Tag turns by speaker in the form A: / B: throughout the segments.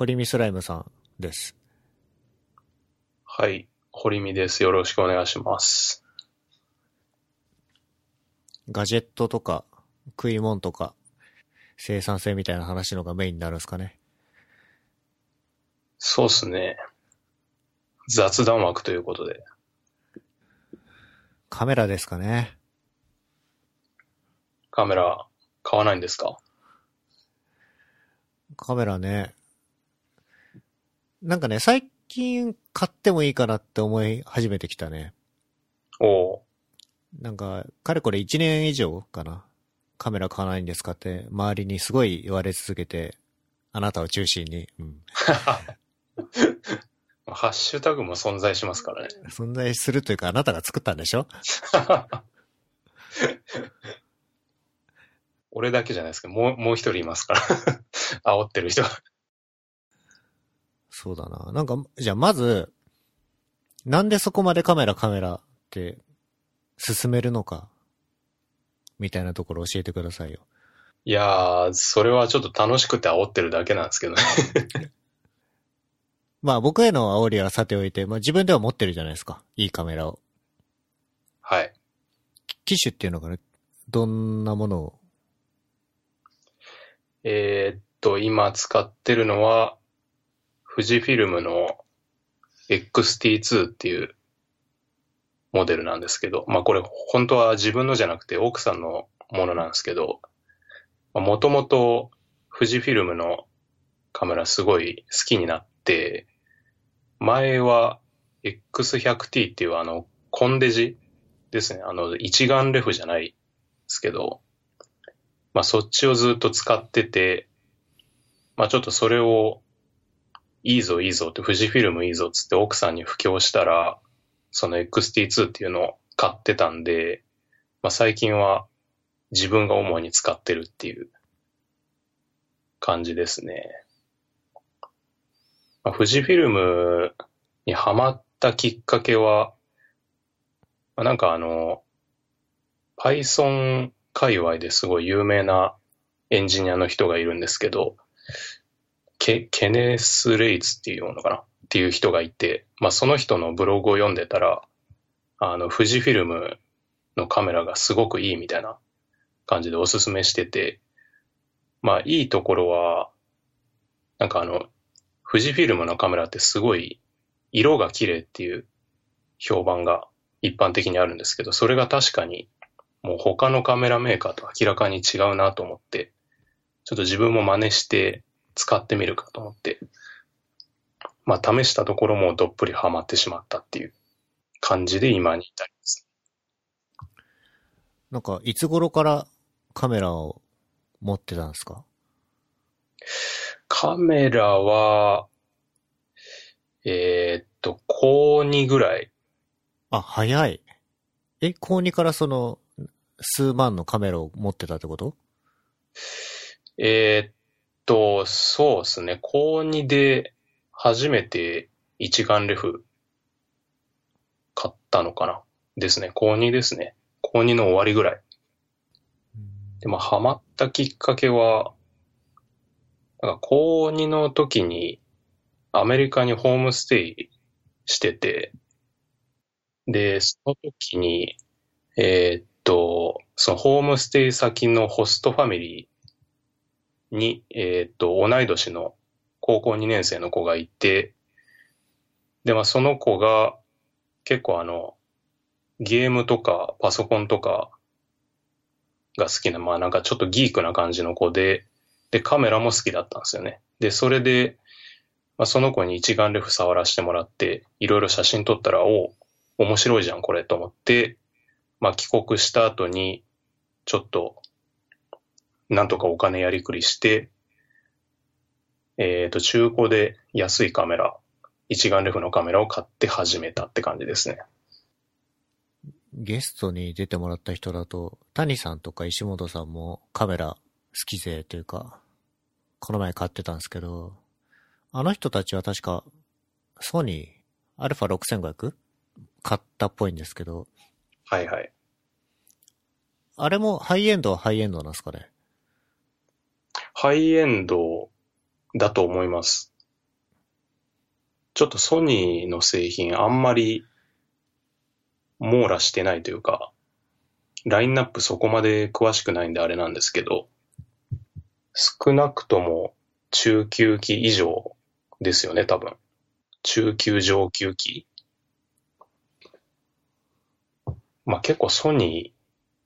A: 堀見スライムさんです。
B: はい。堀見です。よろしくお願いします。
A: ガジェットとか、食い物とか、生産性みたいな話のがメインになるんですかね。
B: そうっすね。雑談枠ということで。
A: カメラですかね。
B: カメラ買わないんですか？
A: カメラね。なんかね、最近買ってもいいかなって思い始めてきたね。
B: おう
A: なんか、かれこれ1年以上かな。カメラ買わないんですかって、周りにすごい言われ続けて、あなたを中心に、うん。
B: ハッシュタグも存在しますからね。
A: 存在するというか、あなたが作ったんでしょ？
B: 俺だけじゃないですけど、もう、もう一人いますから。煽ってる人が。
A: そうだな。なんか、じゃあまず、なんでそこまでカメラカメラって進めるのか、みたいなところ教えてくださいよ。
B: いやー、それはちょっと楽しくて煽ってるだけなんですけどね。
A: まあ僕への煽りはさておいて、まあ自分では持ってるじゃないですか。いいカメラを。
B: はい。
A: 機種っていうのがね、どんなものを？
B: えーっと、今使ってるのは、富士フィルムの XT2 っていうモデルなんですけど、まあこれ本当は自分のじゃなくて奥さんのものなんですけど、もともと富士フィルムのカメラすごい好きになって、前は X100T っていうあの、コンデジですね。あの、一眼レフじゃないですけど、まあそっちをずっと使ってて、まあちょっとそれをいいぞいいぞって富士フィルムいいぞっつって奥さんに布教したら、その XT2 っていうのを買ってたんで、まあ最近は自分が主に使ってるっていう感じですね。まあ、富士フィルムにハマったきっかけは、まあ、なんかあの、Python 界隈ですごい有名なエンジニアの人がいるんですけど、ケケネス・レイツっていうのかな？っていう人がいて、まあその人のブログを読んでたら、あの、富士フィルムのカメラがすごくいいみたいな感じでおすすめしてて、まあいいところは、なんかあの、富士フィルムのカメラってすごい色が綺麗っていう評判が一般的にあるんですけど、それが確かにもう他のカメラメーカーと明らかに違うなと思って、ちょっと自分も真似して使ってみるかと思って、まあ試したところもどっぷりハマってしまったっていう感じで今に至ります。
A: なんか、いつ頃からカメラを持ってたんですか？
B: カメラは、えーっと、高2ぐらい。
A: あ、早い。え、高2からその、数万のカメラを持ってたってこと？
B: えーっと、そうですね。高2で初めて一眼レフ買ったのかなですね。高2ですね。高2の終わりぐらい。で、まあ、ハマったきっかけは、なんか高2の時にアメリカにホームステイしてて、で、その時に、えーっと、そのホームステイ先のホストファミリーに、えーっと、同い年の高校2年生の子がいて、で、まあその子が結構あの、ゲームとかパソコンとかが好きな、まあなんかちょっとギークな感じの子で、で、カメラも好きだったんですよね。で、それで、まあ、その子に一眼レフ触らせてもらって、いろいろ写真撮ったら、お面白いじゃん、これ、と思って、まあ、帰国した後に、ちょっと、なんとかお金やりくりして、えっ、と、中古で安いカメラ、一眼レフのカメラを買って始めたって感じですね。
A: ゲストに出てもらった人だと、谷さんとか石本さんもカメラ好き勢というか、この前買ってたんですけど、あの人たちは確か、ソニー、アルファ 6500? 買ったっぽいんですけど、
B: はいはい。
A: あれもハイエンドはハイエンドなんですかね？
B: ハイエンドだと思います。ちょっとソニーの製品あんまり網羅してないというか、ラインナップそこまで詳しくないんであれなんですけど、少なくとも中級機以上ですよね、多分。中級上級機。まあ結構ソニ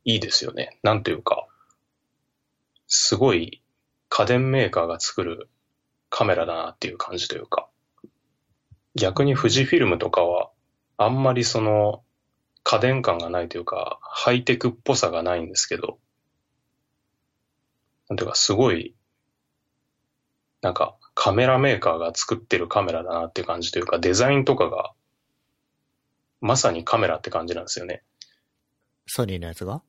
B: ーいいですよね。なんというか、すごい家電メーカーが作るカメラだなっていう感じというか。逆に富士フィルムとかは、あんまりその家電感がないというか、ハイテクっぽさがないんですけど、なんていうかすごい、なんかカメラメーカーが作ってるカメラだなっていう感じというか、デザインとかが、まさにカメラって感じなんですよね。
A: ソニーのやつが？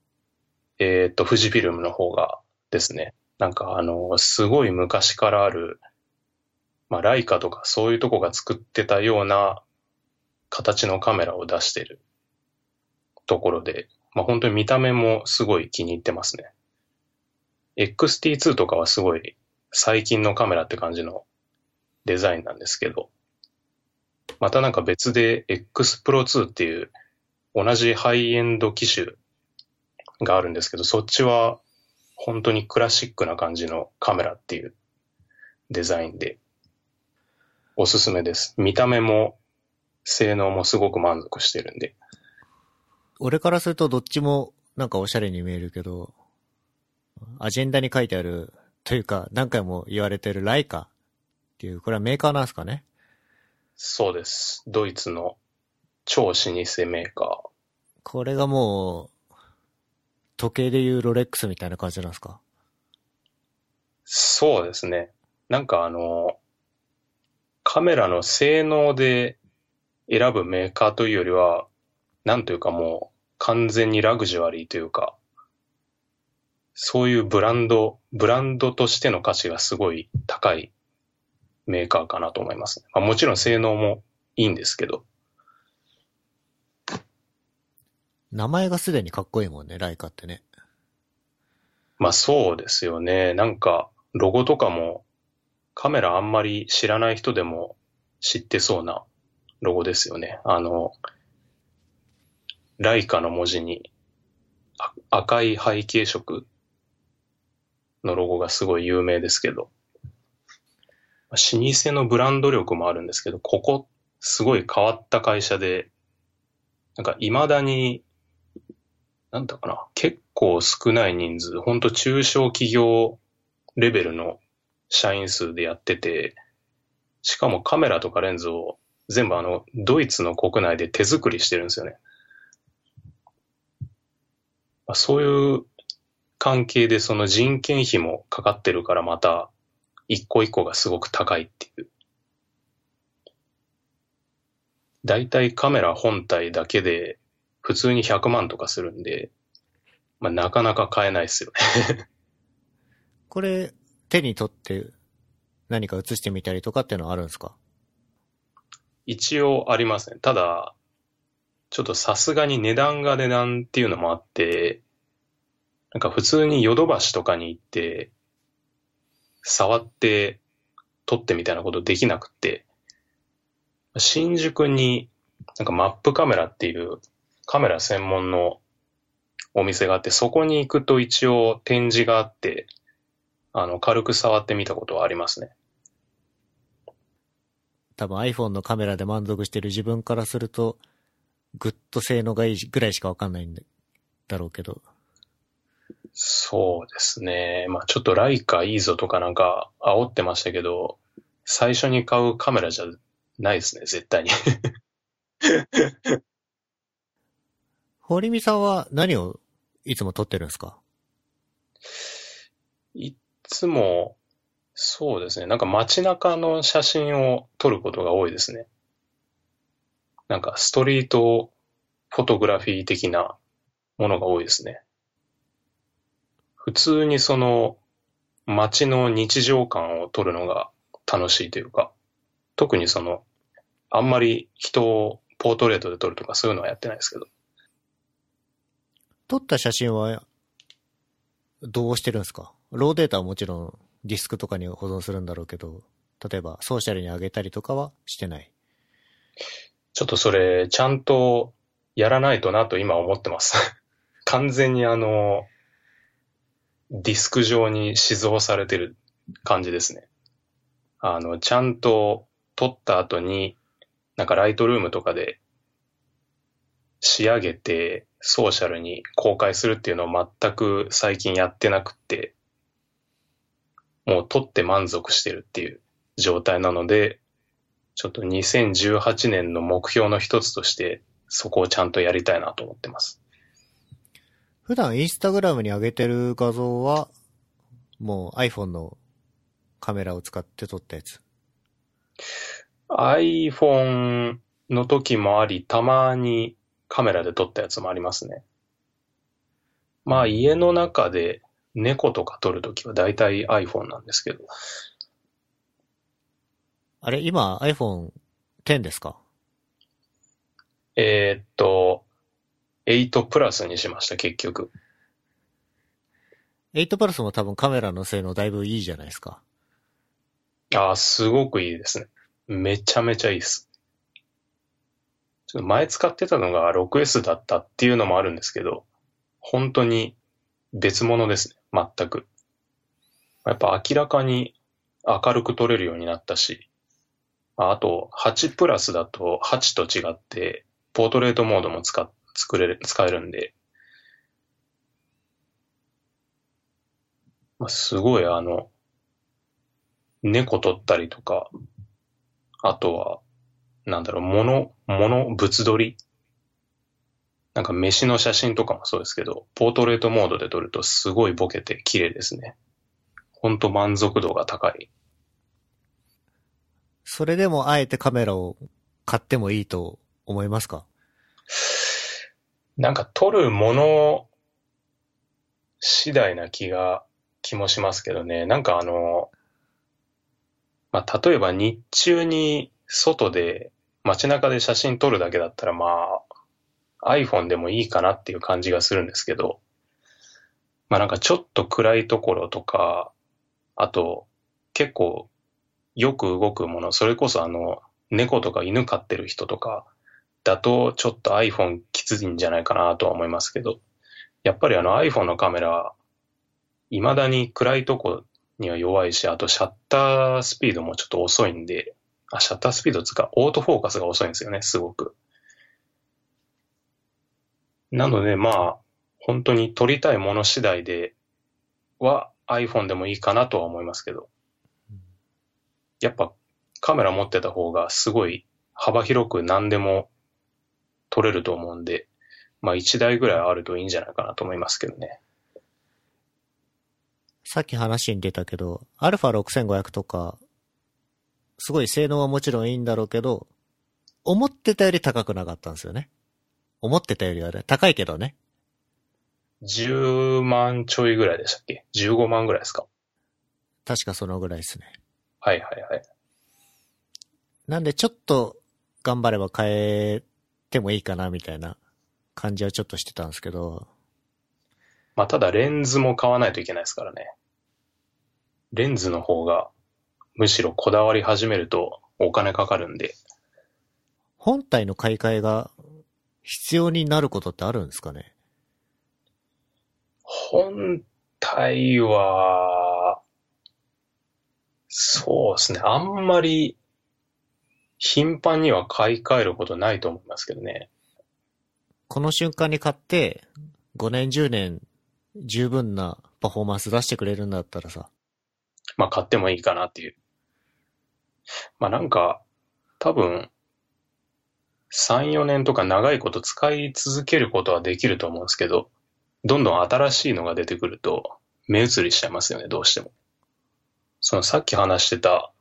B: えっ、と、富士フィルムの方がですね。なんかあの、すごい昔からある、まあ、ライカとかそういうとこが作ってたような形のカメラを出してるところで、まあ、本当に見た目もすごい気に入ってますね。XT2 とかはすごい最近のカメラって感じのデザインなんですけど、またなんか別で X Pro 2っていう同じハイエンド機種があるんですけど、そっちは本当にクラシックな感じのカメラっていうデザインでおすすめです。見た目も性能もすごく満足してるんで。
A: 俺からするとどっちもなんかおしゃれに見えるけど、アジェンダに書いてある、というか何回も言われてるライカっていう、これはメーカーなんですかね？
B: そうです。ドイツの超老舗メーカー。
A: これがもう、時計でいうロレックスみたいな感じなんですか？
B: そうですね。なんかあの、カメラの性能で選ぶメーカーというよりは、なんというかもう完全にラグジュアリーというか、そういうブランド、ブランドとしての価値がすごい高いメーカーかなと思います、ね。まあ、もちろん性能もいいんですけど。
A: 名前がすでにかっこいいもんね、ライカってね。
B: まあそうですよね。なんか、ロゴとかもカメラあんまり知らない人でも知ってそうなロゴですよね。あの、ライカの文字に赤い背景色のロゴがすごい有名ですけど、老舗のブランド力もあるんですけど、ここすごい変わった会社で、なんか未だに、なんだかな、結構少ない人数、ほんと中小企業レベルの社員数でやってて、しかもカメラとかレンズを全部あの、ドイツの国内で手作りしてるんですよね。あそういう関係でその人件費もかかってるからまた、一個一個がすごく高いっていう。だいたいカメラ本体だけで普通に100万とかするんで、まあなかなか買えないですよね。
A: これ、手に取って何か映してみたりとかっていうのはあるんですか？
B: 一応ありますね。ただ、ちょっとさすがに値段が値段っていうのもあって、なんか普通にヨドバシとかに行って、触って撮ってみたいなことできなくって、新宿になんかマップカメラっていうカメラ専門のお店があって、そこに行くと一応展示があって、あの、軽く触ってみたことはありますね。
A: 多分 iPhone のカメラで満足してる自分からすると、ぐっと性能がいいぐらいしかわかんないんだだろうけど。
B: そうですね。まあちょっとライカいいぞとかなんか煽ってましたけど、最初に買うカメラじゃないですね、絶対に。
A: 堀見さんは何をいつも撮ってるんですか？
B: いつも、そうですね。なんか街中の写真を撮ることが多いですね。なんかストリートフォトグラフィー的なものが多いですね。普通にその街の日常感を撮るのが楽しいというか、特にその、あんまり人をポートレートで撮るとかそういうのはやってないですけど。
A: 撮った写真は、どうしてるんですか？ローデータはもちろんディスクとかに保存するんだろうけど、例えばソーシャルに上げたりとかはしてない。
B: ちょっとそれ、ちゃんとやらないとなと今思ってます。完全にあの、ディスク上に死蔵されてる感じですね。あの、ちゃんと撮った後に、なんかライトルームとかで仕上げてソーシャルに公開するっていうのを全く最近やってなくって、もう撮って満足してるっていう状態なので、ちょっと2018年の目標の一つとして、そこをちゃんとやりたいなと思ってます。
A: 普段インスタグラムに上げてる画像は、もう iPhone のカメラを使って撮ったやつ
B: ？iPhone の時もあり、たまにカメラで撮ったやつもありますね。まあ家の中で猫とか撮るときは大体 iPhone なんですけど、
A: あれ、今 iPhone X ですか？
B: えーっと、8プラスにしました、結局。
A: ?8 プラスも多分カメラの性能だいぶいいじゃないですか。
B: ああ、すごくいいですね。めちゃめちゃいいです。前使ってたのが 6S だったっていうのもあるんですけど、本当に別物ですね、全く。やっぱ明らかに明るく撮れるようになったし、あと8プラスだと8と違って、ポートレートモードも使作れる、使えるんで、まあ、すごいあの、猫撮ったりとか、あとは、なんだろう、物、物、物撮り？なんか飯の写真とかもそうですけど、ポートレートモードで撮るとすごいボケて綺麗ですね。ほんと満足度が高い。
A: それでもあえてカメラを買ってもいいと思いますか？
B: なんか撮るもの次第な気が、気もしますけどね。なんかあの、まあ、例えば日中に外で街中で写真撮るだけだったらまあ iPhone でもいいかなっていう感じがするんですけど、まあなんかちょっと暗いところとか、あと結構よく動くもの、それこそあの猫とか犬飼ってる人とかだとちょっと iPhone きついんじゃないかなとは思いますけど、やっぱりあの iPhone のカメラ、未だに暗いとこには弱いし、あとシャッタースピードもちょっと遅いんで、あ、シャッタースピードつか、オートフォーカスが遅いんですよね、すごく。なので、まあ、本当に撮りたいもの次第では iPhone でもいいかなとは思いますけど、やっぱカメラ持ってた方がすごい幅広く何でも撮れると思うんで、まあ1台ぐらいあるといいんじゃないかなと思いますけどね。
A: さっき話に出たけど、アルファ6500とか、すごい性能はもちろんいいんだろうけど、思ってたより高くなかったんですよね。思ってたよりはね、高いけどね。
B: 10万ちょいぐらいでしたっけ ?15 万ぐらいですか？
A: 確かそのぐらいですね。
B: はいはいはい。
A: なんでちょっと頑張れば変えてもいいかなみたいな感じはちょっとしてたんですけど、
B: まあただレンズも買わないといけないですからね。レンズの方がむしろこだわり始めるとお金かかるんで。
A: 本体の買い替えが必要になることってあるんですかね？
B: 本体は、そうですね。あんまり頻繁には買い替えることないと思いますけどね。
A: この瞬間に買って、5年10年十分なパフォーマンス出してくれるんだったらさ、
B: まあ買ってもいいかなっていう。まあなんか、多分、3、4年とか長いこと使い続けることはできると思うんですけど、どんどん新しいのが出てくると、目移りしちゃいますよね、どうしても。そのさっき話してた、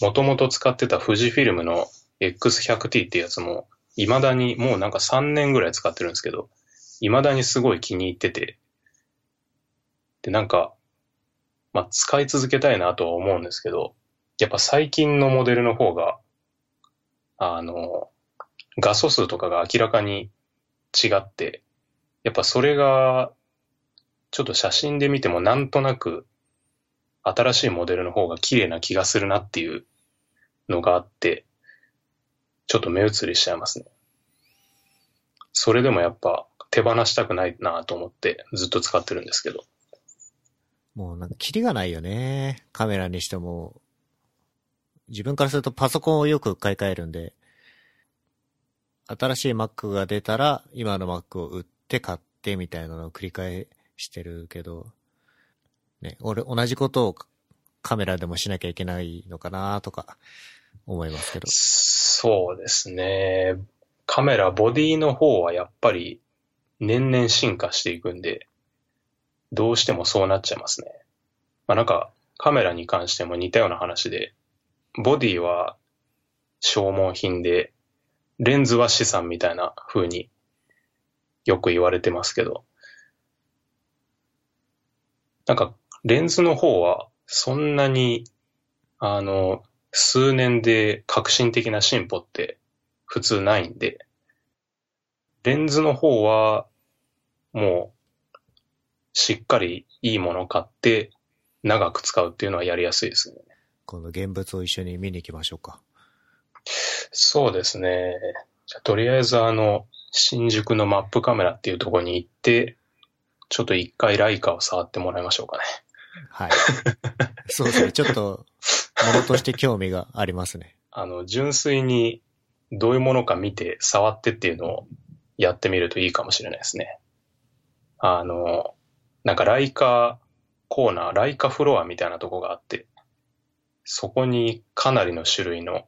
B: もともと使ってた富士フィルムの X100T ってやつも、未だにもうなんか3年ぐらい使ってるんですけど、未だにすごい気に入ってて、で、なんか、まあ、使い続けたいなとは思うんですけど、やっぱ最近のモデルの方が、あの、画素数とかが明らかに違って、やっぱそれが、ちょっと写真で見てもなんとなく、新しいモデルの方が綺麗な気がするなっていうのがあって、ちょっと目移りしちゃいますね。それでもやっぱ手放したくないなと思ってずっと使ってるんですけど。
A: もうなんかキリがないよね。カメラにしても。自分からするとパソコンをよく買い替えるんで、新しい Mac が出たら今の Mac を売って買ってみたいなのを繰り返してるけど、ね、俺同じことをカメラでもしなきゃいけないのかなとか思いますけど。
B: そうですね。カメラ、ボディの方はやっぱり年々進化していくんで、どうしてもそうなっちゃいますね。まあなんかカメラに関しても似たような話で、ボディは消耗品で、レンズは資産みたいな風によく言われてますけど、なんかレンズの方はそんなに、あの、数年で革新的な進歩って普通ないんで、レンズの方はもうしっかりいいものを買って長く使うっていうのはやりやすいですね。
A: 今度現物を一緒に見に行きましょうか。
B: そうですね。じゃとりあえずあの、新宿のマップカメラっていうところに行って、ちょっと一回ライカを触ってもらいましょうかね。
A: はい。そうですね。ちょっと、ものとして興味がありますね。
B: あの、純粋にどういうものか見て触ってっていうのをやってみるといいかもしれないですね。あの、なんかライカコーナー、ライカフロアみたいなとこがあって、そこにかなりの種類の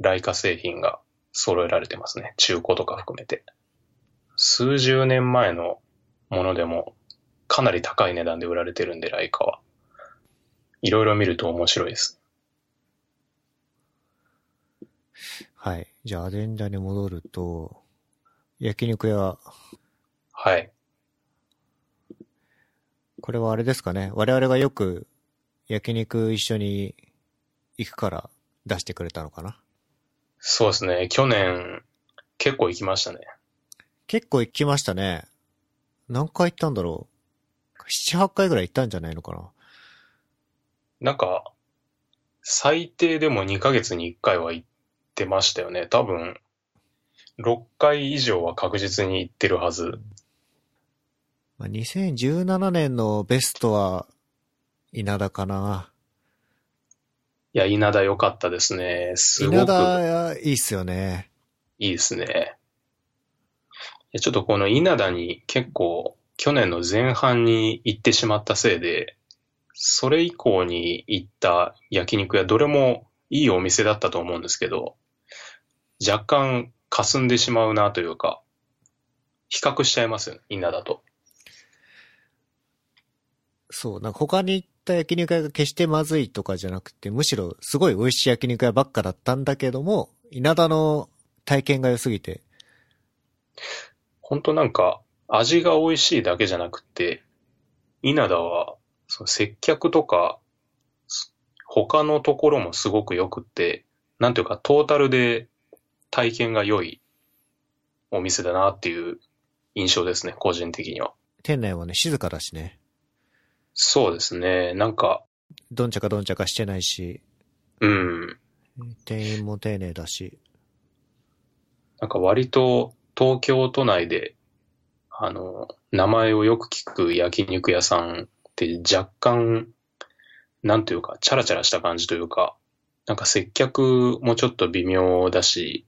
B: ライカ製品が揃えられてますね。中古とか含めて。数十年前のものでもかなり高い値段で売られてるんで、ライカは。いろいろ見ると面白いです。
A: はい。じゃあ、アデンダに戻ると、焼肉屋。
B: はい。
A: これはあれですかね。我々がよく焼肉一緒に行くから出してくれたのかな？
B: そうですね。去年、結構行きましたね。
A: 結構行きましたね。何回行ったんだろう？七八回ぐらい行ったんじゃないのかな？
B: なんか、最低でも2ヶ月に1回は行ってましたよね。多分、6回以上は確実に行ってるはず。
A: まあ、2017年のベストは、稲田かな。
B: いや、稲田良かったですね。すごく。
A: 稲田、いいっすよね。
B: いいですね。ちょっとこの稲田に結構去年の前半に行ってしまったせいで、それ以降に行った焼肉屋どれもいいお店だったと思うんですけど、若干霞んでしまうなというか、比較しちゃいますよね、稲田と。
A: そう、なんか他に行った焼肉屋が決してまずいとかじゃなくて、むしろすごい美味しい焼肉屋ばっかだったんだけども、稲田の体験が良すぎて、
B: 本当なんか、味が美味しいだけじゃなくて、稲田は、その接客とか、他のところもすごく良くって、なんていうか、トータルで体験が良いお店だなっていう印象ですね、個人的には。
A: 店内はね、静かだしね。
B: そうですね、なんか。
A: どんちゃかどんちゃかしてないし。
B: うん。
A: 店員も丁寧だし。
B: なんか割と東京都内で、あの、名前をよく聞く焼肉屋さんって若干、なんというか、チャラチャラした感じというか、なんか接客もちょっと微妙だし、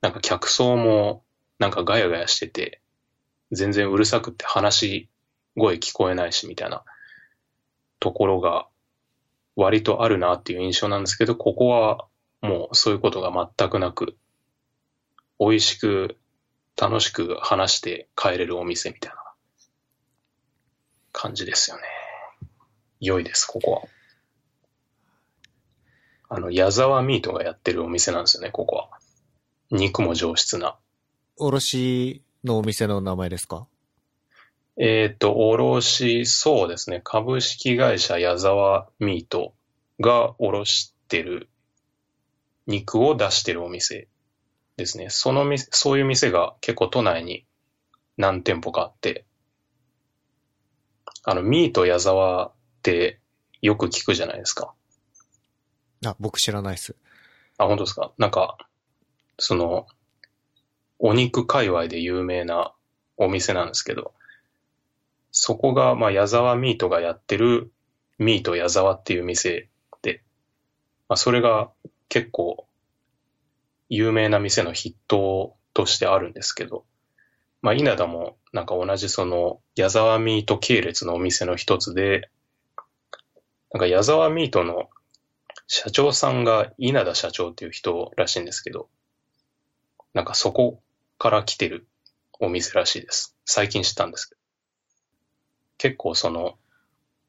B: なんか客層もなんかガヤガヤしてて、全然うるさくって話し声聞こえないしみたいなところが割とあるなっていう印象なんですけど、ここはもうそういうことが全くなく、美味しく楽しく話して帰れるお店みたいな感じですよね。良いです、ここは。あの、矢沢ミートがやってるお店なんですよね、ここは。肉も上質な。
A: おろしのお店の名前ですか？
B: えっ、ー、と、おろし、そうですね。株式会社矢沢ミートがおろしてる肉を出してるお店ですね。その店、そういう店が結構都内に何店舗かあって、あの、ミート矢沢ってよく聞くじゃないですか。
A: あ、僕知らないっす。
B: あ、本当ですか？なんか、その、お肉界隈で有名なお店なんですけど、そこが、まあ、矢沢ミートがやってるミート矢沢っていう店で、まあ、それが結構有名な店の筆頭としてあるんですけど、まあ、稲田もなんか同じその矢沢ミート系列のお店の一つで、なんか矢沢ミートの社長さんが稲田社長っていう人らしいんですけど、なんかそこから来てるお店らしいです。最近知ったんですけど。結構その、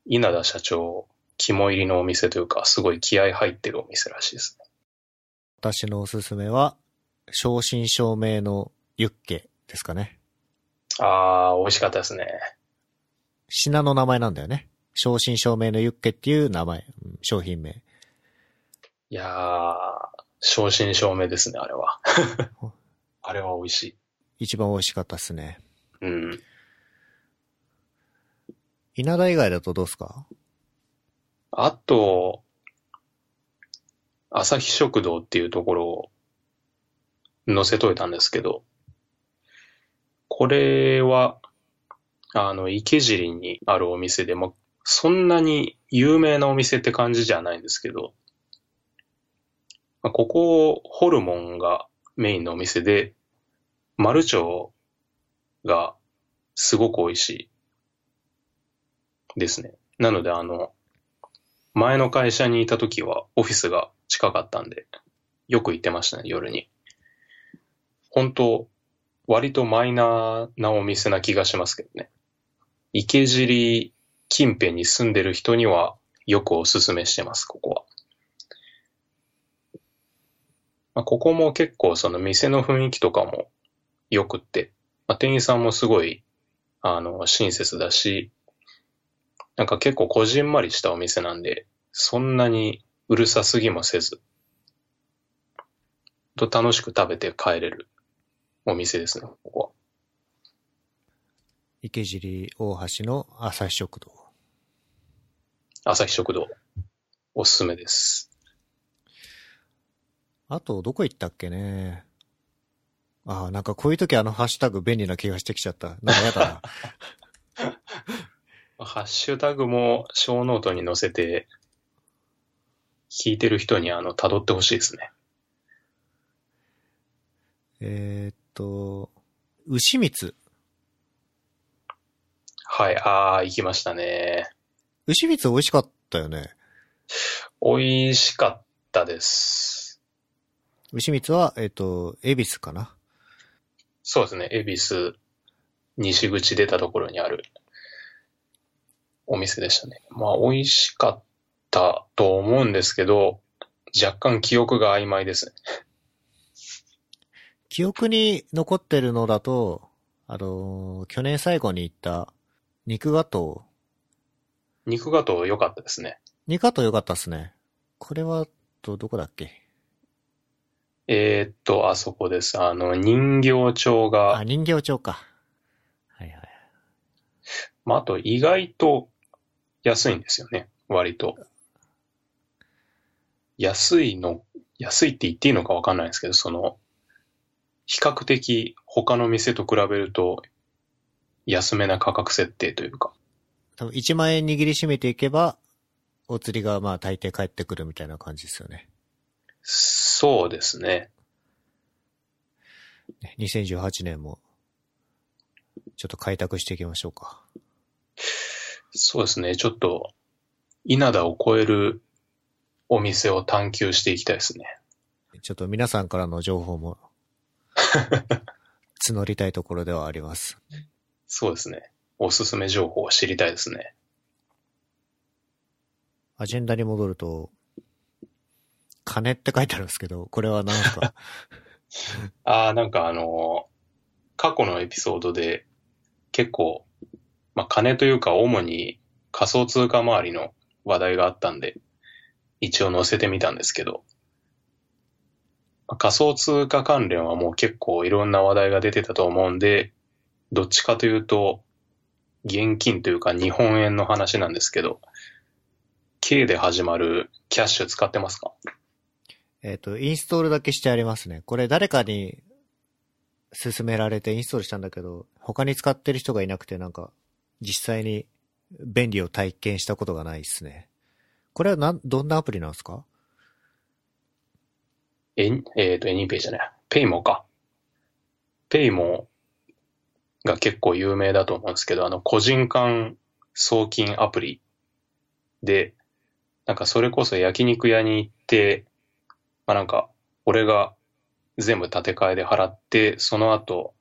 B: 稲田社長肝入りのお店というか、すごい気合入ってるお店らしいですね。
A: 私のおすすめは、正真正銘のユッケですかね。
B: あー、美味しかったですね。
A: 品の名前なんだよね。正真正銘のユッケっていう名前、うん商品名。
B: いやー、正真正銘ですね、あれは。あれは美味しい。
A: 一番美味しかったっすね。
B: うん。
A: 稲田以外だとどうすか？
B: あと、朝日食堂っていうところを載せといたんですけど、これは、あの、池尻にあるお店で、ま、そんなに有名なお店って感じじゃないんですけど、ま、ここ、ホルモンがメインのお店で、マルチョウがすごく美味しい。ですね。なので、あの、前の会社にいた時はオフィスが近かったんで、よく行ってましたね、夜に。本当割とマイナーなお店な気がしますけどね。池尻近辺に住んでる人にはよくおすすめしてます、ここは。まあ、ここも結構その店の雰囲気とかも良くって、まあ、店員さんもすごい、あの、親切だし、なんか結構こじんまりしたお店なんで、そんなにうるさすぎもせず、と楽しく食べて帰れるお店ですね、ここは。
A: 池尻大橋の朝日食堂。
B: 朝日食堂、おすすめです。
A: あと、どこ行ったっけね。ああ、なんかこういう時あのハッシュタグ便利な気がしてきちゃった。なんかやだな。
B: ハッシュタグも小ノートに載せて、聞いてる人にあの、辿ってほしいですね。
A: えーっと、牛蜜。
B: はい、あー、行きましたね。
A: 牛蜜美味しかったよね。
B: 美味しかったです。
A: 牛蜜は、えーっと、恵比寿かな。
B: そうですね、恵比寿、西口出たところにあるお店でしたね。まあ、美味しかったと思うんですけど、若干記憶が曖昧ですね。
A: 記憶に残ってるのだと、あのー去年最後に行った肉ガト
B: 肉ガトー良かったですね。
A: ー。肉ガトー良かったっすね。これは、と、どこだっけ？
B: えーっと、あそこです。あの、人形町が
A: あ、人形町か。はいはい。
B: まあ、あと意外と安いんですよね。割と。安いの、安いって言っていいのかわかんないんですけど、その、比較的他の店と比べると安めな価格設定というか。
A: 多分1万円握りしめていけば、お釣りがまあ大抵返ってくるみたいな感じですよね。
B: そうですね。
A: 2018年も、ちょっと開拓していきましょうか。
B: そうですね。ちょっと、稲田を超えるお店を探求していきたいですね。
A: ちょっと皆さんからの情報も、募りたいところではあります。
B: そうですね。おすすめ情報を知りたいですね。
A: アジェンダに戻ると、金って書いてあるんですけど、これは何ですか？
B: ああ、なんかあのー過去のエピソードで結構、まあ金というか主に仮想通貨周りの話題があったんで、一応載せてみたんですけど、まあ仮想通貨関連はもう結構いろんな話題が出てたと思うんで、どっちかというと、現金というか日本円の話なんですけど、K で始まるキャッシュ使ってますか？
A: えっ、と、インストールだけしてありますね。これ誰かに勧められてインストールしたんだけど、他に使ってる人がいなくてなんか、実際に便利を体験したことがないですね。これはなん、どんなアプリなんですか？
B: え、えっ、と、エニーペイじゃない。ペイモか。ペイモが結構有名だと思うんですけど、あの、個人間送金アプリで、なんかそれこそ焼肉屋に行って、まあなんか、俺が全部立て替えで払って、その後、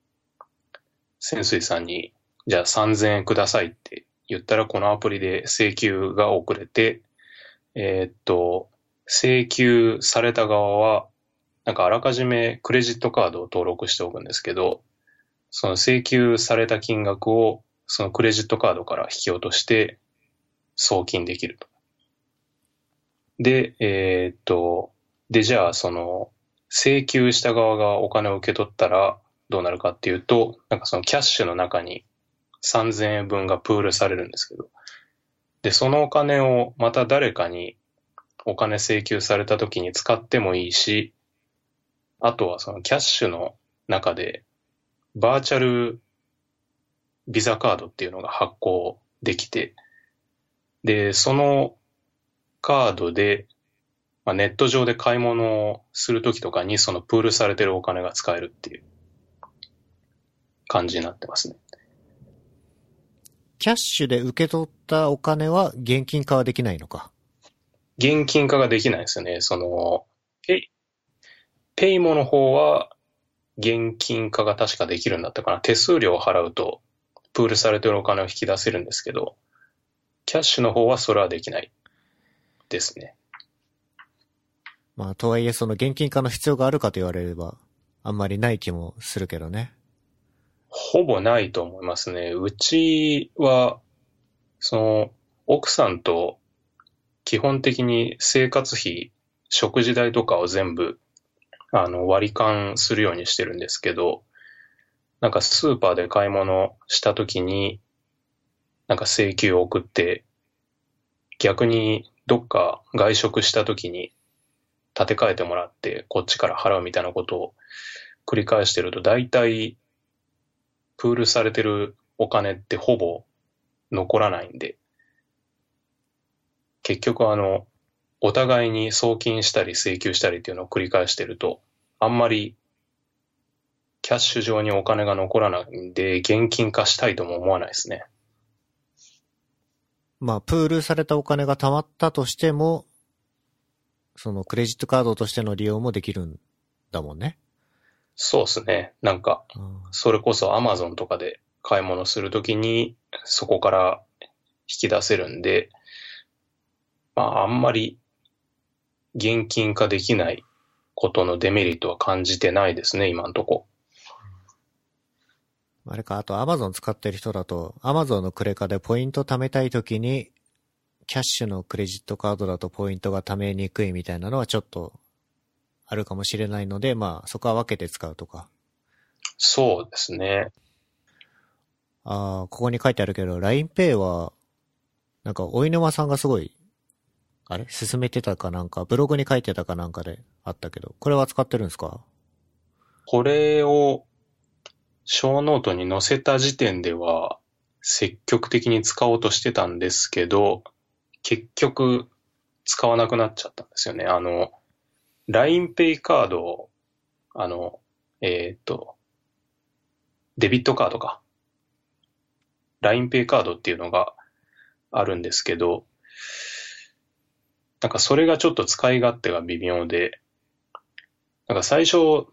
B: 潜水さんに、じゃあ3000円くださいって言ったら、このアプリで請求が遅れて、えーっと、請求された側は、なんかあらかじめクレジットカードを登録しておくんですけど、その請求された金額をそのクレジットカードから引き落として送金できると。で、えーっと、で、じゃあその請求した側がお金を受け取ったらどうなるかっていうと、なんかそのキャッシュの中に3000円分がプールされるんですけど、で、そのお金をまた誰かにお金請求された時に使ってもいいし、あとはそのキャッシュの中でバーチャルビザカードっていうのが発行できて、で、そのカードで、まあ、ネット上で買い物をするときとかにそのプールされてるお金が使えるっていう感じになってますね。
A: キャッシュで受け取ったお金は現金化はできないのか？
B: 現金化ができないですよね。その、ペイ、ペイモの方は現金化が確かできるんだったかな。手数料を払うと、プールされてるお金を引き出せるんですけど、キャッシュの方はそれはできないですね。
A: まあ、とはいえその現金化の必要があるかと言われれば、あんまりない気もするけどね。
B: ほぼないと思いますね。うちは、その、奥さんと基本的に生活費、食事代とかを全部、あの、割り勘するようにしてるんですけど、なんかスーパーで買い物した時に、なんか請求を送って、逆にどっか外食した時に立て替えてもらって、こっちから払うみたいなことを繰り返してると、大体、プールされてるお金ってほぼ残らないんで、結局あの、お互いに送金したり請求したりっていうのを繰り返してると、あんまりキャッシュ上にお金が残らないんで、現金化したいとも思わないですね。
A: まあ、プールされたお金が貯まったとしても、そのクレジットカードとしての利用もできるんだもんね。
B: そうですね。なんか、
A: うん
B: それこそ Amazon とかで買い物するときに、そこから引き出せるんで、まあ、あんまり現金化できないことのデメリットは感じてないですね、今んとこ。
A: あれか、あと Amazon 使ってる人だと、Amazon のクレカでポイント貯めたいときに、キャッシュのクレジットカードだとポイントが貯めにくいみたいなのはちょっとあるかもしれないので、まあそこは分けて使うとか。
B: そうですね。
A: ああ、ここに書いてあるけど、LINEPay は、なんか、お犬間さんがすごい、あれ？進めてたかなんか、ブログに書いてたかなんかであったけど、これは使ってるんですか？
B: これを小ノートに載せた時点では積極的に使おうとしてたんですけど、結局使わなくなっちゃったんですよね。あの、LINEPay カードを、あの、えーっと、デビットカードか。LINEPay カードっていうのがあるんですけど、なんかそれがちょっと使い勝手が微妙で、なんか最初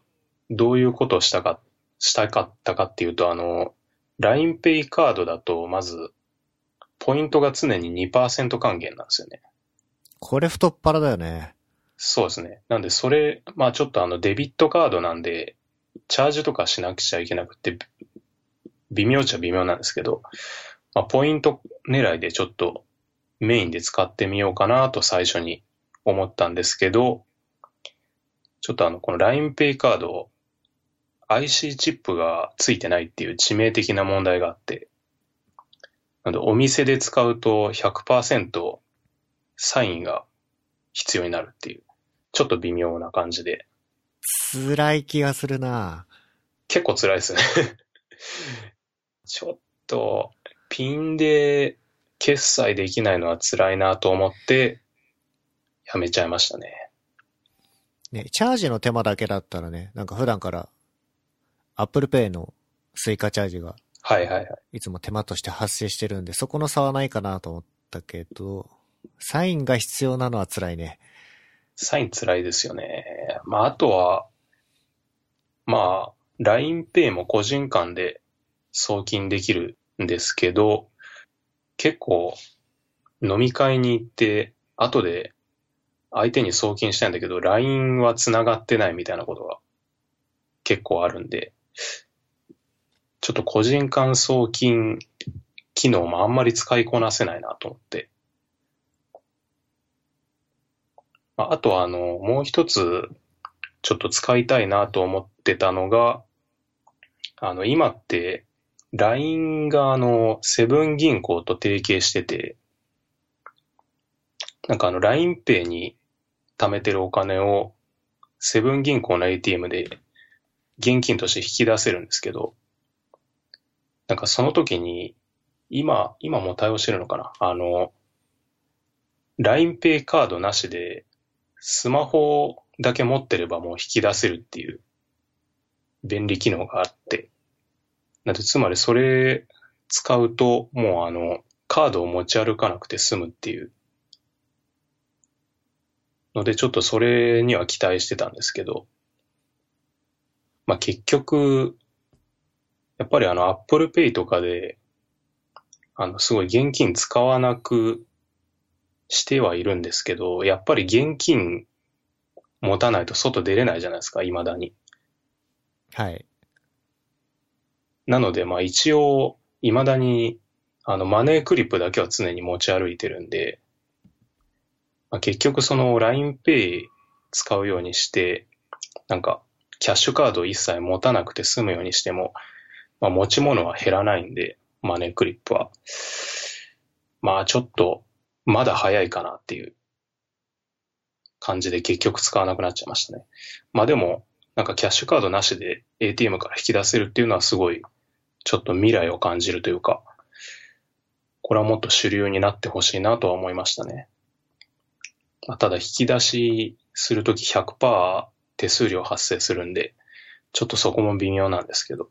B: どういうことをしたか、したかったかっていうと、あの、LINEPay カードだと、まず、ポイントが常に2%還元なんですよね。
A: これ太っ腹だよね。
B: そうですね。なんで、それ、まあちょっとあの、デビットカードなんで、チャージとかしなくちゃいけなくて、微妙っちゃ微妙なんですけど、まあ、ポイント狙いでちょっとメインで使ってみようかなと最初に思ったんですけど、ちょっとあの、この LINEPay カード、IC チップがついてないっていう致命的な問題があって、なのでお店で使うと100%サインが必要になるっていう。ちょっと微妙な感じで。
A: 辛い気がするな
B: 結構辛いですね。ちょっと、ピンで決済できないのは辛いなと思って、やめちゃいましたね。
A: ね、チャージの手間だけだったらね、なんか普段から、Apple Pay のスイカチャージが
B: はいはいはい。
A: いつも手間として発生してるんで、そこの差はないかなと思ったけど、サインが必要なのは辛いね。
B: サイン辛いですよね。まあ、あとは、まあ、LINEPay も個人間で送金できるんですけど、結構飲み会に行って、後で相手に送金したいんだけど、LINE は繋がってないみたいなことが結構あるんで、ちょっと個人間送金機能もあんまり使いこなせないなと思って、まああとは、あの、もう一つ、ちょっと使いたいなと思ってたのが、あの、今って、LINE が、あの、セブン銀行と提携してて、なんかあの、LINEPay に貯めてるお金を、セブン銀行の ATM で現金として引き出せるんですけど、なんかその時に、今、今も対応してるのかな？あの、LINEPay カードなしで、スマホだけ持ってればもう引き出せるっていう便利機能があって。なんでつまりそれ使うともうあのカードを持ち歩かなくて済むっていう。のでちょっとそれには期待してたんですけど。まあ結局、やっぱりあの Apple Pay とかで、あのすごい現金使わなくしてはいるんですけど、やっぱり現金持たないと外出れないじゃないですか、未だに。
A: はい。
B: なので、まあ一応、未だに、あの、マネークリップだけは常に持ち歩いてるんで、まあ、結局その LINEPay 使うようにして、なんか、キャッシュカードを一切持たなくて済むようにしても、まあ持ち物は減らないんで、マネークリップは。まあちょっと、まだ早いかなっていう感じで結局使わなくなっちゃいましたね。まあでも、なんかキャッシュカードなしで ATM から引き出せるっていうのはすごい、ちょっと未来を感じるというか、これはもっと主流になってほしいなとは思いましたね。まあ、ただ引き出しするとき100%手数料発生するんで、ちょっとそこも微妙なんですけど。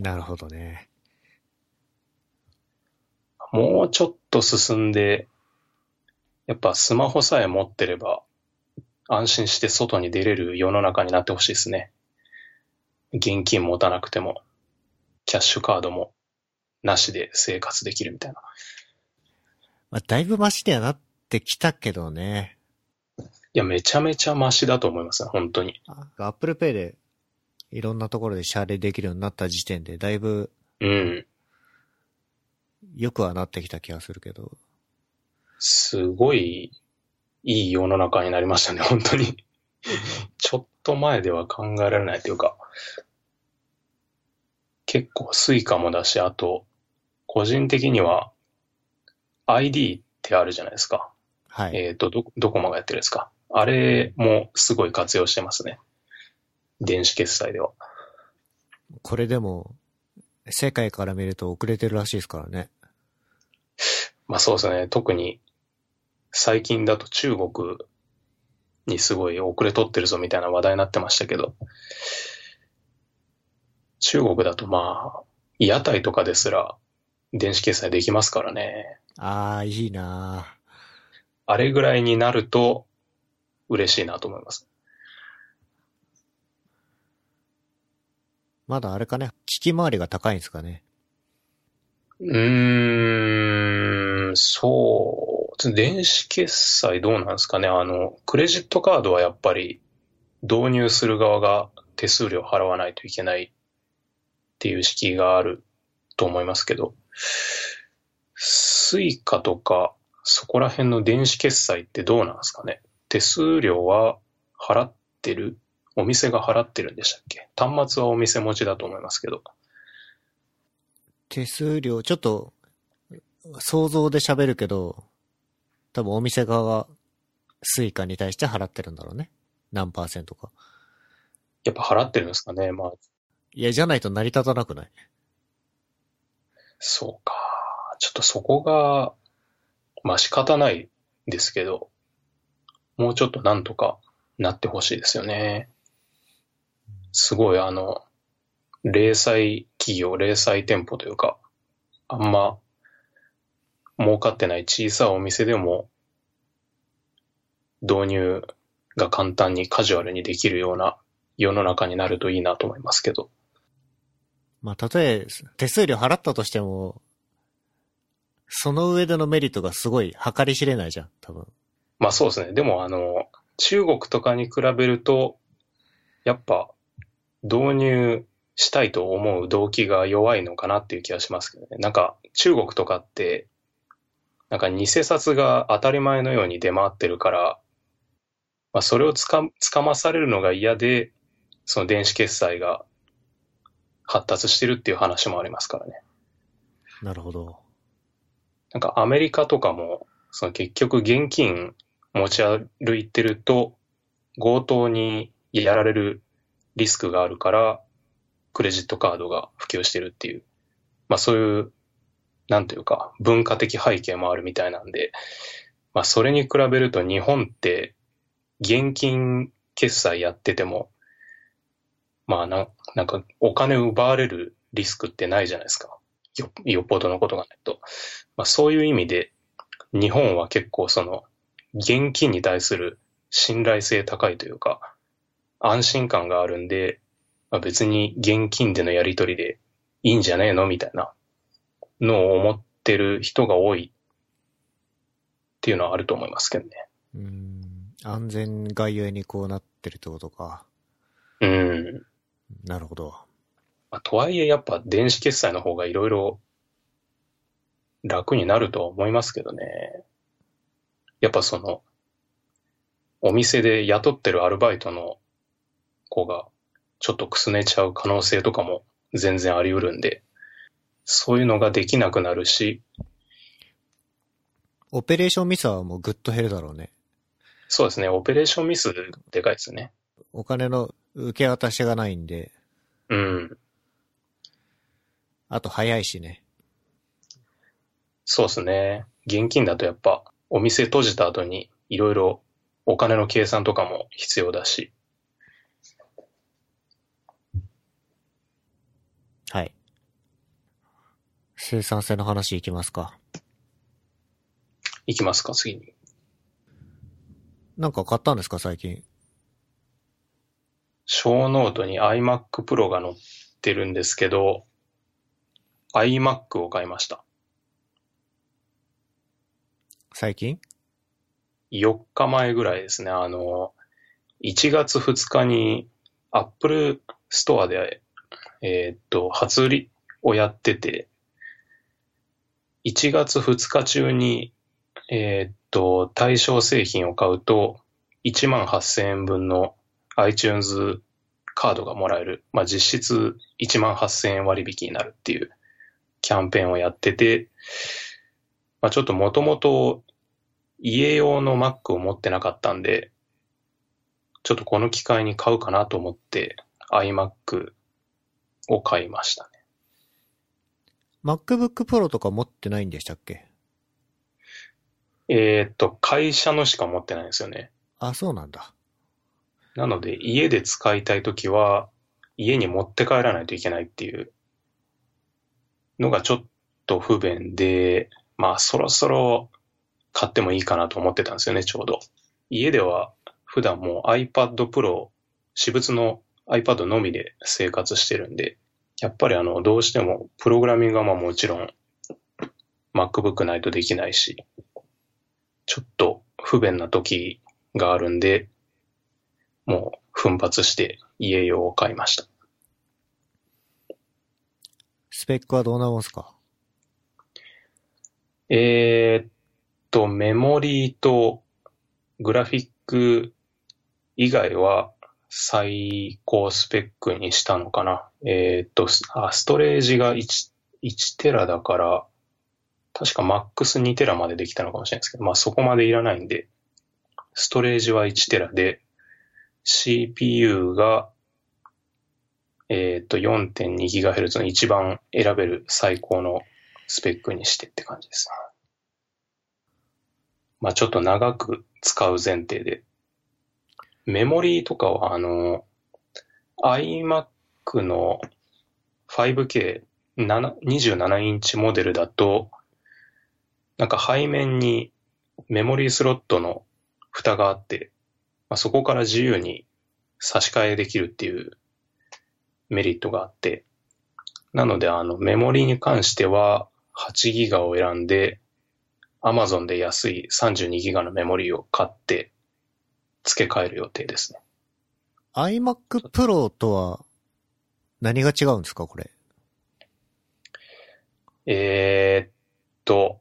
A: なるほどね。
B: もうちょっと進んで、やっぱスマホさえ持ってれば、安心して外に出れる世の中になってほしいですね。現金持たなくても、キャッシュカードもなしで生活できるみたいな。
A: まあ、だいぶマシにはなってきたけどね。
B: いや、めちゃめちゃマシだと思いますね、本当に。
A: Apple Pay でいろんなところで支払いできるようになった時点でだいぶ
B: うん。
A: 良くはなってきた気がするけど。
B: すごいいい世の中になりましたね、本当に。ちょっと前では考えられないというか、結構 Suica もだし、あと、個人的には ID ってあるじゃないですか。
A: はい。
B: えっ、と、ど、ドコモがやってるやつか。あれもすごい活用してますね。電子決済では。
A: これでも、世界から見ると遅れてるらしいですからね。
B: まあそうですね。特に最近だと中国にすごい遅れ取ってるぞみたいな話題になってましたけど、中国だとまあ、屋台とかですら電子決済できますからね。
A: ああ、いいな
B: あれぐらいになると嬉しいなと思います。
A: まだあれかね、機器回りが高いんですかね。
B: うーん、そう。電子決済どうなんですかね。あの、クレジットカードはやっぱり導入する側が手数料払わないといけないっていう敷居があると思いますけど、 Suica とかそこら辺の電子決済ってどうなんですかね。手数料は払ってる？お店が払ってるんでしたっけ？端末はお店持ちだと思いますけど。
A: 手数料、ちょっと、想像で喋るけど、多分お店側が Suica に対して払ってるんだろうね。何パーセントか。
B: やっぱ払ってるんですかね。まあ、
A: いや、じゃないと成り立たなくない？
B: そうか。ちょっとそこが、まあ仕方ないですけど、もうちょっとなんとかなってほしいですよね。すごいあの、零細企業、零細店舗というか、あんま儲かってない小さいお店でも、導入が簡単にカジュアルにできるような世の中になるといいなと思いますけど。
A: まあ、たとえ手数料払ったとしても、その上でのメリットがすごい計り知れないじゃん、多分。
B: まあそうですね。でもあの、中国とかに比べると、やっぱ導入したいと思う動機が弱いのかなっていう気がしますけどね。なんか中国とかって、なんか偽札が当たり前のように出回ってるから、まあそれをつか、つかまされるのが嫌で、その電子決済が発達してるっていう話もありますからね。
A: なるほど。
B: なんかアメリカとかも、その結局現金持ち歩いてると強盗にやられるリスクがあるから、クレジットカードが普及してるっていう、まあそういう、なんというか文化的背景もあるみたいなんで、まあそれに比べると日本って現金決済やってても、まあな、なんかお金奪われるリスクってないじゃないですか。よ、よっぽどのことがないと。まあそういう意味で、日本は結構その、現金に対する信頼性高いというか、安心感があるんで、まあ、別に現金でのやり取りでいいんじゃねえのみたいなのを思ってる人が多いっていうのはあると思いますけどね。
A: うん。安全がゆえにこうなってるってことか。
B: うん。
A: なるほど。
B: まあ、とはいえやっぱ電子決済の方がいろいろ楽になるとは思いますけどね。やっぱその、お店で雇ってるアルバイトの子がちょっとくすねちゃう可能性とかも全然あり得るんで、そういうのができなくなるし。
A: オペレーションミスはもうぐっと減るだろうね。
B: そうですね。オペレーションミスでかいですね。
A: お金の受け渡しがないんで。
B: うん。
A: あと早いしね。
B: そうですね。現金だとやっぱお店閉じた後にいろいろお金の計算とかも必要だし。
A: はい。生産性の話いきますか。
B: いきますか、次に。
A: なんか買ったんですか、最近。
B: 小ノートに iMac Pro が載ってるんですけど、iMac を買いました。
A: 最近
B: ?4 日前ぐらいですね。あの、1月2日に Apple Store で、えー、っと、初売りをやってて、1月2日中に、えー、っと、対象製品を買うと、1万8000円分の iTunes カードがもらえる。まあ、実質1万8000円割引になるっていうキャンペーンをやってて、まあ、ちょっともともと家用の Mac を持ってなかったんで、ちょっとこの機会に買うかなと思って iMac を買いましたね。
A: MacBook Pro とか持ってないんでしたっけ？
B: えー、っと、会社のしか持ってないんですよね。
A: あ、そうなんだ。
B: なので、家で使いたいときは、家に持って帰らないといけないっていうのがちょっと不便で、まあそろそろ買ってもいいかなと思ってたんですよね、ちょうど。家では普段もう iPad Pro、私物の iPad のみで生活してるんで、やっぱりあの、どうしてもプログラミングはまあもちろん MacBook ないとできないし、ちょっと不便な時があるんで、もう奮発して家用を買いました。
A: スペックはどうなもんすか？
B: えー、っと、メモリーとグラフィック以外は最高スペックにしたのかな。えー、っとあ、ストレージが 1, 1テラだから、確かマックス2テラまでできたのかもしれないですけど、まあそこまでいらないんで、ストレージは1テラで、CPU が、えっ、と、4.2GHz の一番選べる最高のスペックにしてって感じです。まあちょっと長く使う前提で。メモリーとかは、あの、iMac の 5K27 インチモデルだと、なんか背面にメモリースロットの蓋があって、まあ、そこから自由に差し替えできるっていうメリットがあって、なのであのメモリーに関しては8ギガを選んで、Amazon で安い32ギガのメモリーを買って付け替える予定ですね。
A: iMac Pro とは何が違うんですかこれ？
B: えー、っと、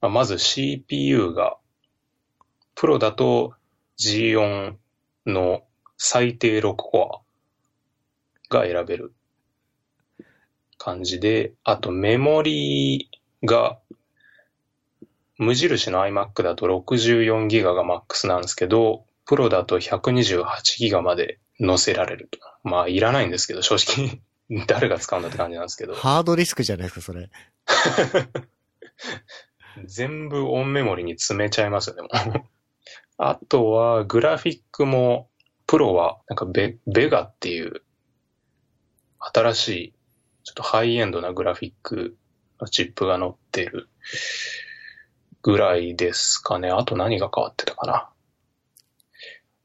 B: まず CPU が、プロだと G4 の最低6コアが選べる感じで、あとメモリーが、無印の iMac だと64ギガがマックスなんですけど、プロだと128ギガまで載せられると。まあ、いらないんですけど、正直 誰が使うんだって感じなんですけど。
A: ハードディスクじゃないですか、それ。
B: 全部オンメモリに詰めちゃいますよね、もう。あとは、グラフィックも、プロは、なんかベ、ベガっていう、新しい、ちょっとハイエンドなグラフィックのチップが載ってるぐらいですかね。あと何が変わってたかな。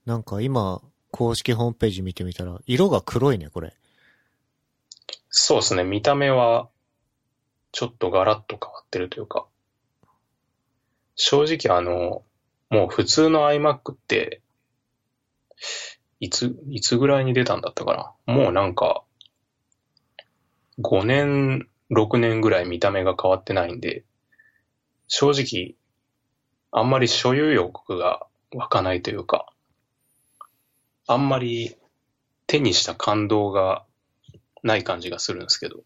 A: なんか今、公式ホームページ見てみたら、色が黒いね、これ。
B: そうですね。見た目は、ちょっとガラッと変わってるというか、正直あの、もう普通の iMac って、いつ、いつぐらいに出たんだったかな。もうなんか、5年、6年ぐらい見た目が変わってないんで、正直、あんまり所有欲が湧かないというか、あんまり手にした感動がない感じがするんですけど、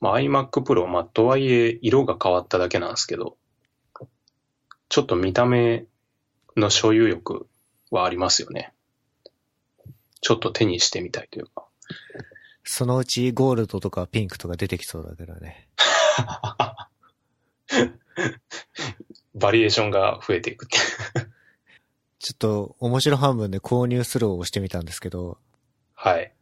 B: まあ、iMac Pro、まあ、とはいえ色が変わっただけなんですけど、ちょっと見た目の所有欲はありますよね。ちょっと手にしてみたいというか。
A: そのうちゴールドとかピンクとか出てきそうだけどね。
B: バリエーションが増えていくって
A: ちょっと面白半分で購入するを押してみたんですけど、
B: はい。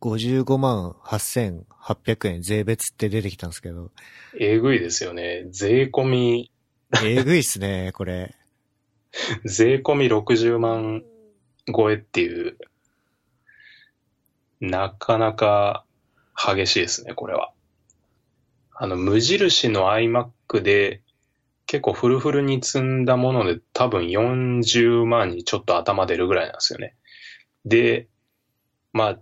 A: 55万8800円税別って出てきたんですけど。
B: えぐいですよね。税込み。
A: えぐいっすね、これ。
B: 税込み60万超えっていう、なかなか激しいですね、これは。あの、無印の iMac で結構フルフルに積んだもので多分40万にちょっと頭出るぐらいなんですよね。で、まあ、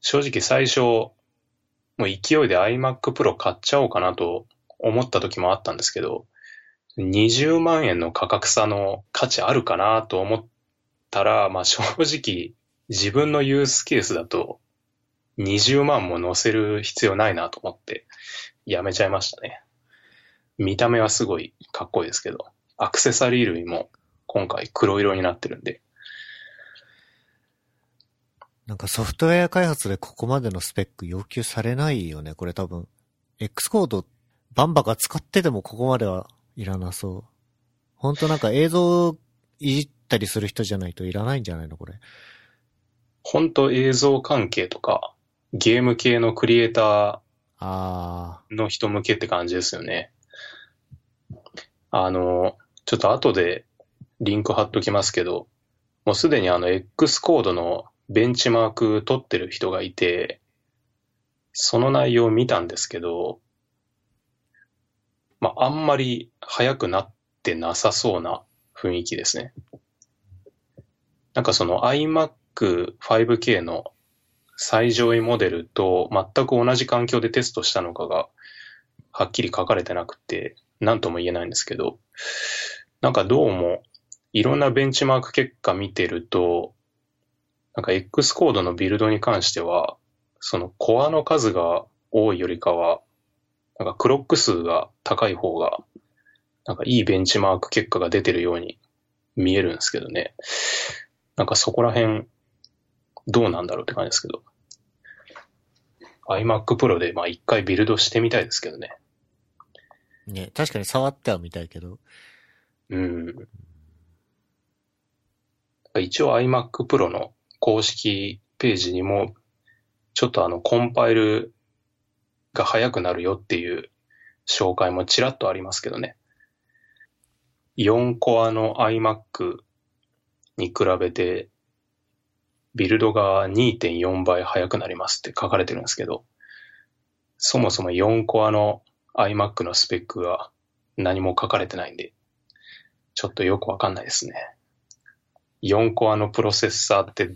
B: 正直最初、もう勢いで iMac Pro 買っちゃおうかなと思った時もあったんですけど、20万円の価格差の価値あるかなと思ったら、まあ正直自分のユースケースだと20万も乗せる必要ないなと思ってやめちゃいましたね。見た目はすごいかっこいいですけど、アクセサリー類も今回黒色になってるんで。
A: なんかソフトウェア開発でここまでのスペック要求されないよね、これ多分。X コードバンバカ使っててもここまではいらなそう。ほんとなんか映像いじったりする人じゃないといらないんじゃないの？これ。
B: ほんと映像関係とか、ゲーム系のクリエイターの人向けって感じですよね。あの、ちょっと後でリンク貼っときますけど、もうすでにあの X コードのベンチマーク取ってる人がいて、その内容を見たんですけど、まあ、あんまり早くなってなさそうな雰囲気ですね。なんかその iMac 5K の最上位モデルと全く同じ環境でテストしたのかがはっきり書かれてなくて、なんとも言えないんですけど、なんかどうも、いろんなベンチマーク結果見てると、なんか X コードのビルドに関しては、そのコアの数が多いよりかは、なんかクロック数が高い方が、なんかいいベンチマーク結果が出てるように見えるんですけどね。なんかそこら辺、どうなんだろうって感じですけど。iMac Pro で、まあ一回ビルドしてみたいですけどね。
A: ね、確かに触ってはみたいけど。
B: うん。一応 iMac Pro の公式ページにも、ちょっとあの、コンパイルが早くなるよっていう紹介もちらっとありますけどね。4コアの iMac に比べて、ビルドが2.4倍速くなりますって書かれてるんですけど、そもそも4コアの iMac のスペックが何も書かれてないんで、ちょっとよくわかんないですね。4コアのプロセッサーって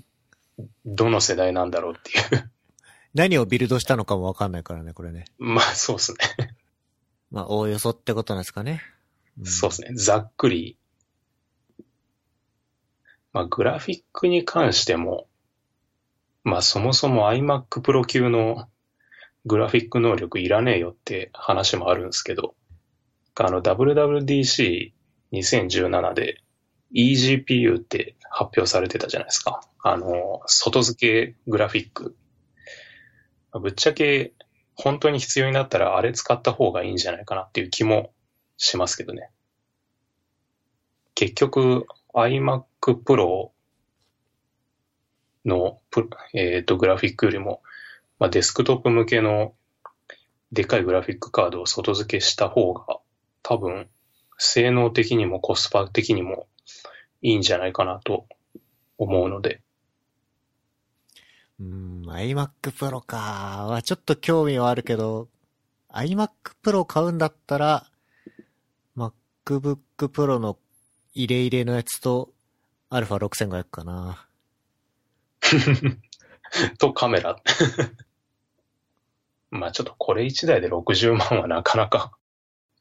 B: どの世代なんだろうっていう。
A: 何をビルドしたのかもわかんないからね、これね。
B: まあそうですね。
A: まあ、おおよそってことなんですかね。ん
B: そうですね。ざっくり。まあグラフィックに関しても、まあそもそも iMac Pro 級のグラフィック能力いらねえよって話もあるんですけど、あの WWDC2017 で eGPU って発表されてたじゃないですか。あの、外付けグラフィック。ぶっちゃけ本当に必要になったらあれ使った方がいいんじゃないかなっていう気もしますけどね。結局 iMac Pro のプえー、とグラフィックよりも、まあ、デスクトップ向けのでかいグラフィックカードを外付けした方が多分性能的にもコスパ的にもいいんじゃないかなと思うので。
A: うん、iMac Pro かはちょっと興味はあるけど、iMac Pro 買うんだったら、MacBook Pro の入れ入れのやつと、α6500 かな。
B: とカメラ。まあちょっとこれ1台で60万はなかなか、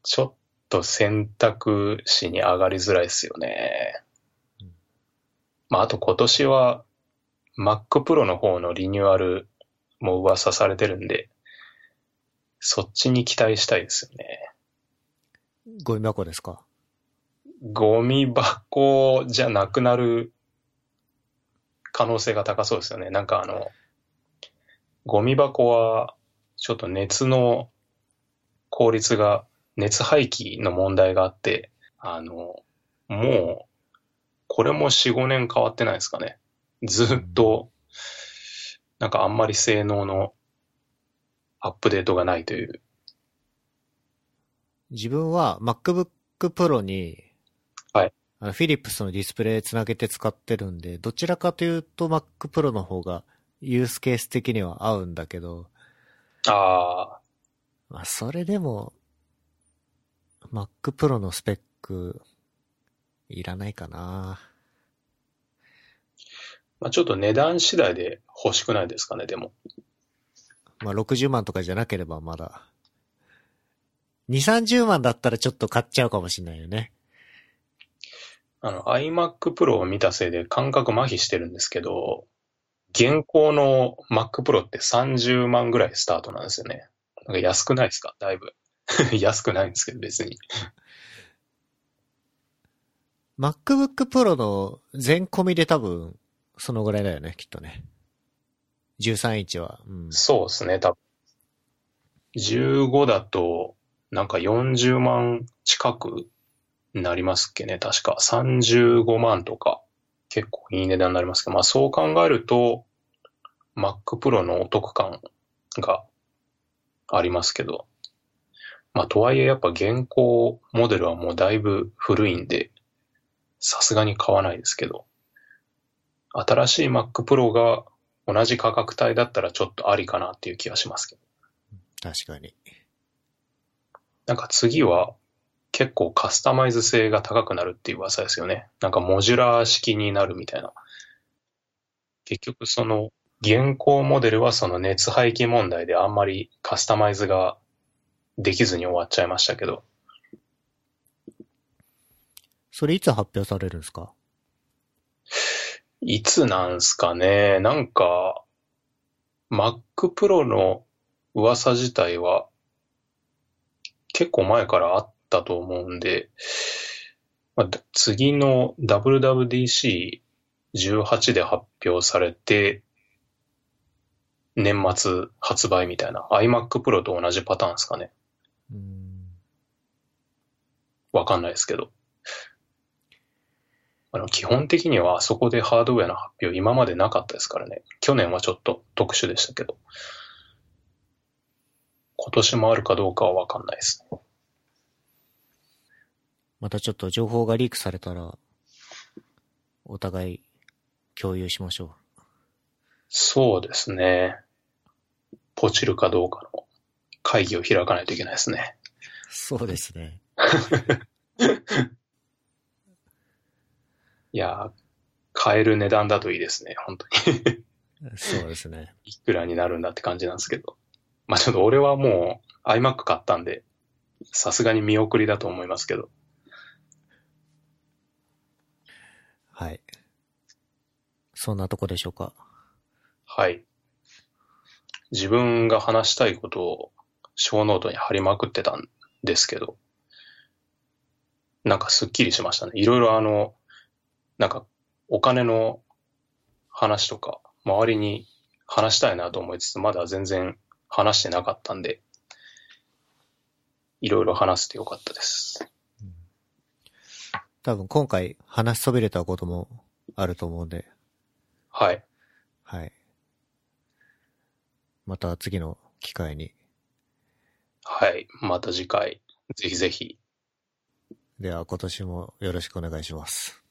B: ちょっと選択肢に上がりづらいですよね。まああと今年は Mac Pro の方のリニューアルも噂されてるんで、そっちに期待したいですよね。
A: ゴミ箱ですか？
B: ゴミ箱じゃなくなる可能性が高そうですよね。なんかあの、ゴミ箱はちょっと熱の効率が、熱排気の問題があって、あの、もう、これも4、5年変わってないですかね。ずっと、なんかあんまり性能のアップデートがないという。
A: 自分は MacBook Pro に、
B: はい。
A: あの、フィリップスのディスプレイつなげて使ってるんで、どちらかというと Mac Pro の方がユースケース的には合うんだけど、
B: ああ、
A: まあ、それでも、Mac Pro のスペック、いらないかな。
B: まあちょっと値段次第で欲しくないですかね、でも。
A: まあ、60万とかじゃなければまだ。2、30万だったらちょっと買っちゃうかもしれないよね。
B: あの、iMac Pro を見たせいで感覚麻痺してるんですけど、現行の Mac Pro って30万ぐらいスタートなんですよね。なんか安くないですか？だいぶ。安くないんですけど、別に。
A: MacBook Pro の全込みで多分、そのぐらいだよね、きっとね。13インチは。うん。
B: そうですね、多分。15だと、なんか40万近くなりますっけね、確か。35万とか、結構いい値段になりますけど、まあそう考えると、Mac Pro のお得感がありますけど、まあとはいえやっぱ現行モデルはもうだいぶ古いんで、さすがに買わないですけど、新しい Mac Pro が同じ価格帯だったらちょっとありかなっていう気がしますけど。
A: 確かに。
B: なんか次は結構カスタマイズ性が高くなるっていう噂ですよね。なんかモジュラー式になるみたいな。結局その現行モデルはその熱排気問題であんまりカスタマイズができずに終わっちゃいましたけど。
A: それいつ発表されるんですか？
B: いつなんすかね。なんか Mac Pro の噂自体は結構前からあったと思うんで、まあ、次の WWDC18 で発表されて、年末発売みたいな iMac Pro と同じパターンですかね。
A: うん。
B: わかんないですけど。あの、基本的にはそこでハードウェアの発表今までなかったですからね。去年はちょっと特殊でしたけど。今年もあるかどうかはわかんないですね。
A: またちょっと情報がリークされたら、お互い共有しましょ
B: そうですね。ポチるかどうかの会議を開かないといけないですね。
A: う。そうですね。
B: いやー、買える値段だといいですね。本当に。
A: そうですね。
B: いくらになるんだって感じなんですけど。まあちょっと俺はもう iMac 買ったんで、さすがに見送りだと思いますけど。
A: はい。そんなとこでしょうか？
B: はい。自分が話したいことを小ノートに貼りまくってたんですけど、なんかすっきりしましたね。いろいろあの、なんかお金の話とか、周りに話したいなと思いつつ、まだ全然話してなかったんで、いろいろ話せてよかったです。
A: 多分今回話しそびれたこともあると思うんで、
B: はい。
A: はい。また次の機会に。
B: はい。また次回、ぜひぜひ
A: では今年もよろしくお願いします。